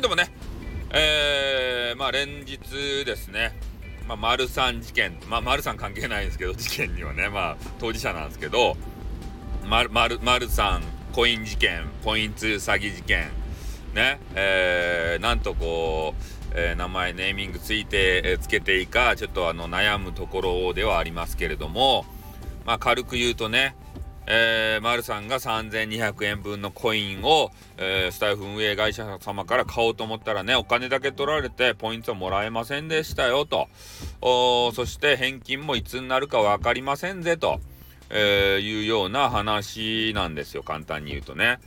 い、どうもね、えー、まあ連日ですね、まあ、丸三事件、まあ、丸三関係ないんですけど、事件にはね、まあ、当事者なんですけど、丸、丸、丸三コイン事件、ポイント詐欺事件、ね、えー、なんとこう、えー、名前、ネーミングついて、えー、つけていいか、ちょっとあの、悩むところではありますけれども、まあ、軽く言うとね、えー、丸さんが3200円分のコインを、えー、スタイフ運営会社様から買おうと思ったらね、お金だけ取られてポイントもらえませんでしたよと。そして返金もいつになるか分かりませんぜと。えー、いうような話なんですよ、簡単に言うとね。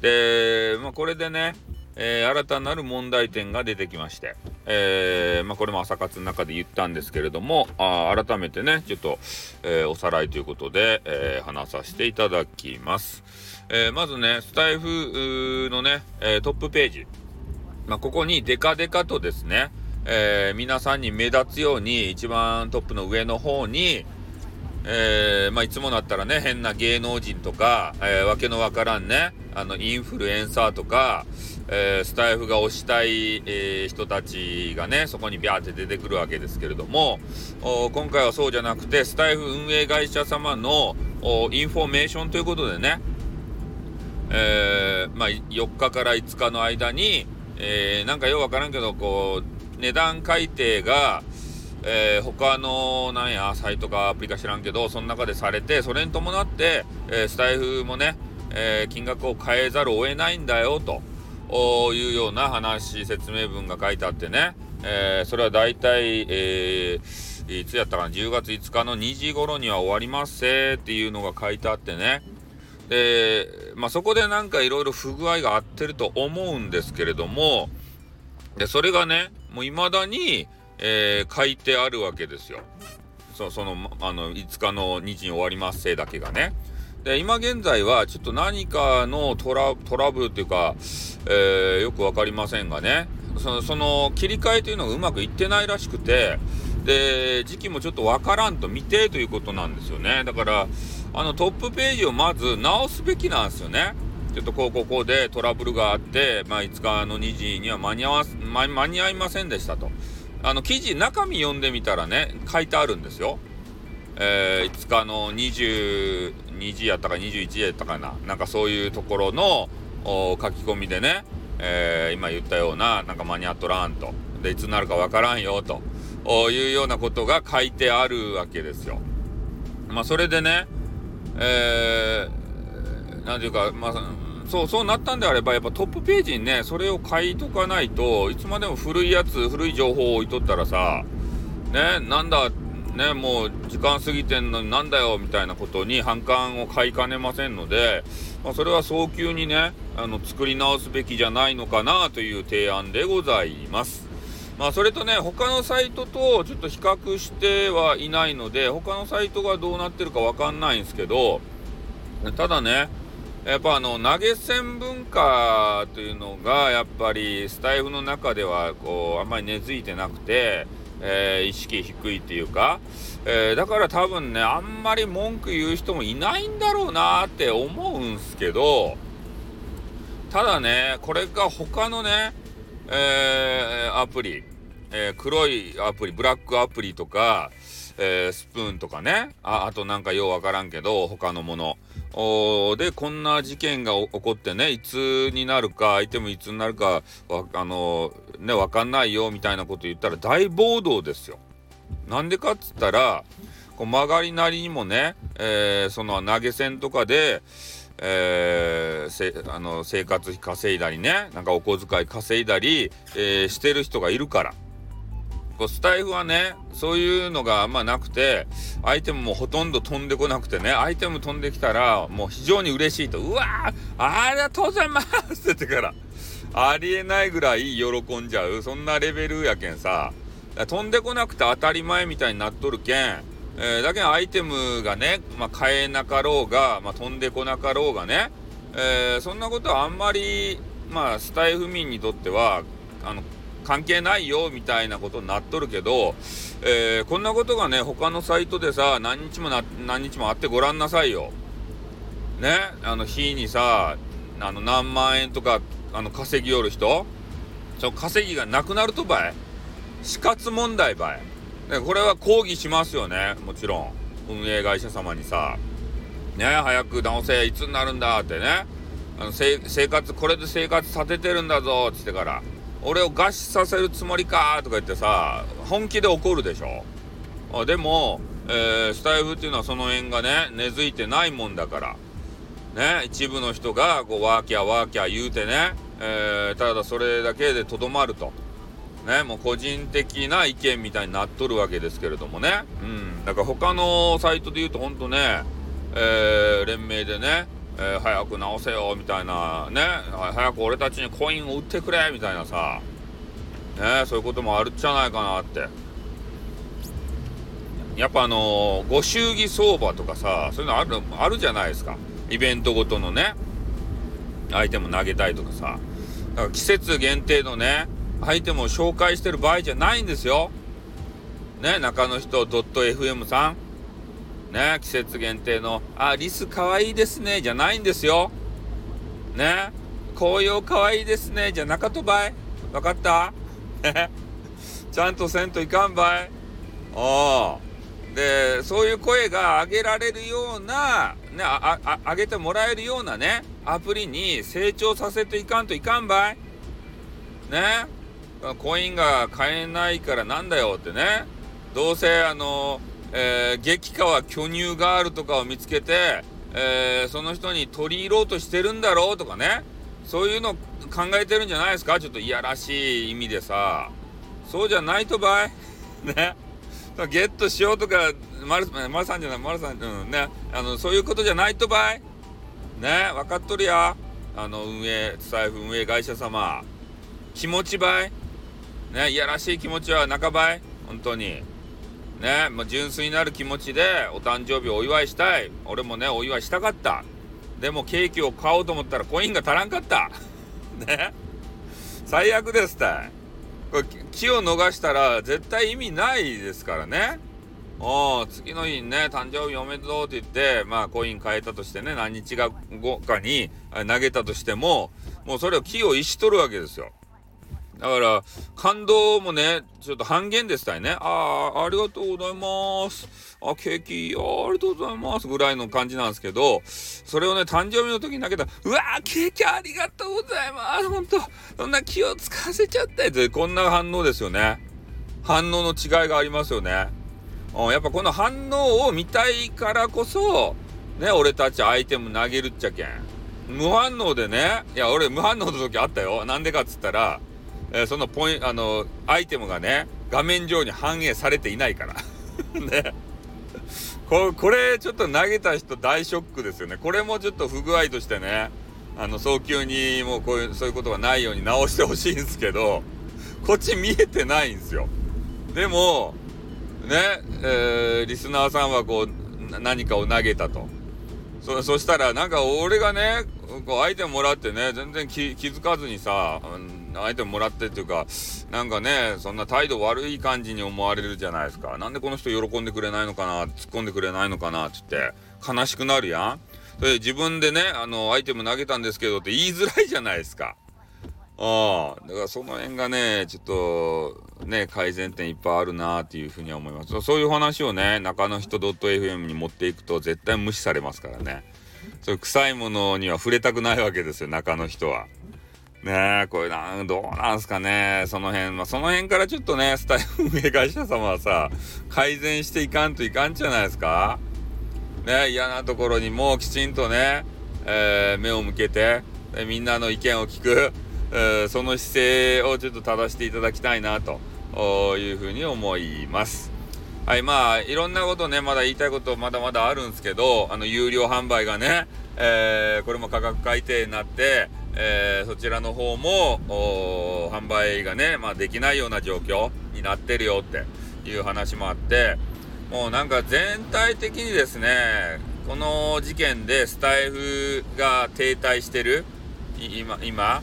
で、まあ、これでね、えー、新たなる問題点が出てきまして、えー、まあ、これも朝活の中で言ったんですけれども、あ改めてね、ちょっと、えー、おさらいということで、え話させていただきます。えまずね、スタイフのね、えトップページ、まあ、ここにデカデカとですね、え皆さんに目立つように、一番トップの上の方に、えー、まあ、いつもだったらね、変な芸能人とか、えー、わけのわからんね、あの、インフルエンサーとか、えー、スタイフが推したい、え人たちがね、そこにビャーって出てくるわけですけれども、今回はそうじゃなくて、スタイフ運営会社様のインフォメーションということでね、えまあ、4日から5日の間に、えなんかようわからんけど、こう、値段改定が、えー、他のなんやサイトかアプリか知らんけどその中でされてそれに伴って、えー、スタイフもね、えー、金額を変えざるを得ないんだよというような話説明文が書いてあってね、えそれは大体、えいつやったかな？10月5日の2時頃には終わりますせっていうのが書いてあってねで、まあ、そこでなんかいろいろ不具合があってると思うんですけれどもでそれがねもう未だにえー、書いてあるわけですよ。そその、あの、5日の日に終わりますせだけがね。で、今現在はちょっと何かのトラトラブルっていうか、えー、よく分かりませんがね、そのその切り替えというのがうまくいってないらしくて、で、時期もちょっと分からんと未定ということなんですよね。だから、あのトップページをまず直すべきなんですよね。ちょっとこうここでトラブルがあって、まあ、5日の2時には間に合わ、間に合いませんでしたと。あの記事中身読んでみたらね書いてあるんですよ。えー、5日の22時やったか21時やったかな。なんかそういうところの書き込みでね、えー、今言ったようななんか間に合っとらんと。でいつになるかわからんよと。いうようなことが書いてあるわけですよ。まあそれでね、えー、なんていうかまあそう、そうなったんであれば、やっぱトップページにね、それを書いとかないといつまでも古いやつ、古い情報を置いとったらさ、ね、なんだ、ね、もう時間過ぎてんのになんだよ、みたいなことに反感を買いかねませんので、まあ、それは早急にね、あの、作り直すべきじゃないのかなという提案でございます。まあ、それとね、他のサイトとちょっと比較してはいないので、他のサイトがどうなってるかわかんないんですけど、ただね、やっぱあの投げ銭文化というのがやっぱりスタイフの中ではこうあんまり根付いてなくて、えー、意識低いっていうか、えー、だから多分ねあんまり文句言う人もいないんだろうなって思うんすけどただねこれが他のね、えー、アプリ、え黒いアプリブラックアプリとか、えスプーンとかねああとなんかようわからんけど他のものでこんな事件が起こってねいつになるか相手もいつになるかあのね分かんないよみたいなこと言ったら大暴動ですよ。なんでかっつったらこう曲がりなりにもね、えー、その投げ銭とかで、えー、あの生活費稼いだりねなんかお小遣い稼いだり、えー、してる人がいるから。こうスタイフはねそういうのがあんまなくてアイテムもほとんど飛んでこなくてねアイテム飛んできたらもう非常に嬉しいとうわありがとうございますって言ってからありえないぐらい喜んじゃうそんなレベルやけんさ飛んでこなくて当たり前みたいになっとるけん、えー、だけどアイテムがね、まあ、買えなかろうが、まあ、飛んでこなかろうがね、えー、そんなことはあんまりまあスタイフ民にとってはあの関係ないよみたいなことになっとるけど、えー、こんなことがね他のサイトでさ何日も何日もあってごらんなさいよ。ねあの日にさあの何万円とかあの稼ぎよる人。その稼ぎがなくなるとばい。死活問題ばい。これは抗議しますよねもちろん。運営会社様にさ。ね早く直せいつになるんだってね。あの生活これで生活立ててるんだぞっつってから。俺を餓死させるつもりかとか言ってさ本気で怒るでしょ？あでも、えー、スタイフっていうのはその辺がね根付いてないもんだからね一部の人がこうワーキャーワーキャー言うてね、えー、ただそれだけでとどまると。ね、もう個人的な意見みたいになっとるわけですけれどもね。うん。だから他のサイトで言うとほんとね、えー、連名でね、えー、早く直せよみたいな。ね。早く俺たちにコインを売ってくれみたいなさ。ね。そういうこともあるんじゃないかなって。やっぱあのー、ご祝儀相場とかさそういうのあるあるじゃないですか。イベントごとのね。アイテム投げたいとかさ。だから季節限定のねアイテムを紹介してる場合じゃないんですよ。ね。中の人 .fm さん。ね、季節限定の、あ、リスかわいいですね、じゃないんですよ。ね、紅葉かわいいですね、じゃなかとばい。わかった？ちゃんとせんといかんばい。おで、そういう声が上げられるような、ね、あ、あ、上げてもらえるようなね、アプリに成長させていかんといかんばい。ね。コインが買えないからなんだよってね。どうせあのえー、激川巨乳ガールとかを見つけて、えー、その人に取り入ろうとしてるんだろうとかね。そういうの考えてるんじゃないですか？ちょっといやらしい意味でさ。そうじゃないとばい？ね。ゲットしようとか丸丸さんじゃない？丸さんうんね。あのそういうことじゃないとばい？ね。分かっとるや。あの運営財布運営会社様。気持ちばい？ね。いやらしい気持ちは半ばい？本当に。ね、まあ、純粋になる気持ちでお誕生日をお祝いしたい。俺もね、お祝いしたかった。でもケーキを買おうと思ったらコインが足らんかった。ね。最悪ですたい。これ、気を逃したら絶対意味ないですからね。お次の日にね、誕生日おめでとうって言って、まあコイン変えたとしてね、何日後かに投げたとしても、もうそれを気を逸しとるわけですよ。だから、感動もね、ちょっと半減でしたよね。ああ、ありがとうございます。あ、ケーキ、ありがとうございます。ぐらいの感じなんですけど、それをね、誕生日の時に投げたら、うわー、ケーキありがとうございます。ほんと、そんな気を使わせちゃってって、こんな反応ですよね。反応の違いがありますよね。うん、やっぱこの反応を見たいからこそ、ね、俺たちアイテム投げるっちゃけん。無反応でね、いや、俺無反応の時あったよ。なんでかっつったら、えー、そのポイあのアイテムがね画面上に反映されていないから。ね。ここれちょっと投げた人大ショックですよね。これもちょっと不具合としてねあの早急にもうこういうそういうことがないように直してほしいんですけどこっち見えてないんですよ。でもねえー、リスナーさんはこう何かを投げたと。そそしたらなんか俺がねこうアイテムもらってね全然気づかずにさ、相手ももらってっていうか、なんかね、そんな態度悪い感じに思われるじゃないですか。なんでこの人喜んでくれないのかな、突っ込んでくれないのかなって言って、悲しくなるやん。それで自分でね、あの、アイテム投げたんですけどって言いづらいじゃないですか。ああ、だからその辺がね、ちょっと、ね、改善点いっぱいあるなっていうふうには思います。そういう話をね、中の人 .fm に持っていくと絶対無視されますからね。そういう臭いものには触れたくないわけですよ、中の人は。ねえ、これなん、どうなんすかね。その辺、まあ、その辺からちょっとね、スタイル運営会社様はさ、改善していかんといかんじゃないですか。ね嫌なところにもきちんとね、えー、目を向けて、みんなの意見を聞く、えー、その姿勢をちょっと正していただきたいな、というふうに思います。はい、まあ、いろんなことね、まだ言いたいことまだまだあるんですけど、あの、有料販売がね、えー、これも価格改定になって、えー、そちらの方も販売がね、まあ、できないような状況になってるよっていう話もあってもうなんか全体的にですねこの事件でスタイフが停滞してる今今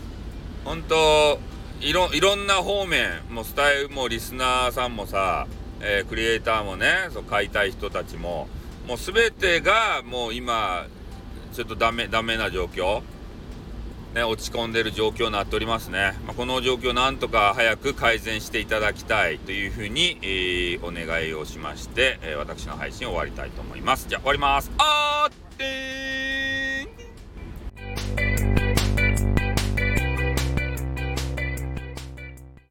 本当いろいろんな方面もうスタイフもリスナーさんもさ、えー、クリエイターもねそう買いたい人たちももう全てがもう今ちょっとダメダメな状況ね、落ち込んでる状況になっておりますね。まあ、この状況なんとか早く改善していただきたいというふうに、えー、お願いをしまして、えー、私の配信を終わりたいと思います。じゃあ終わります。あーっ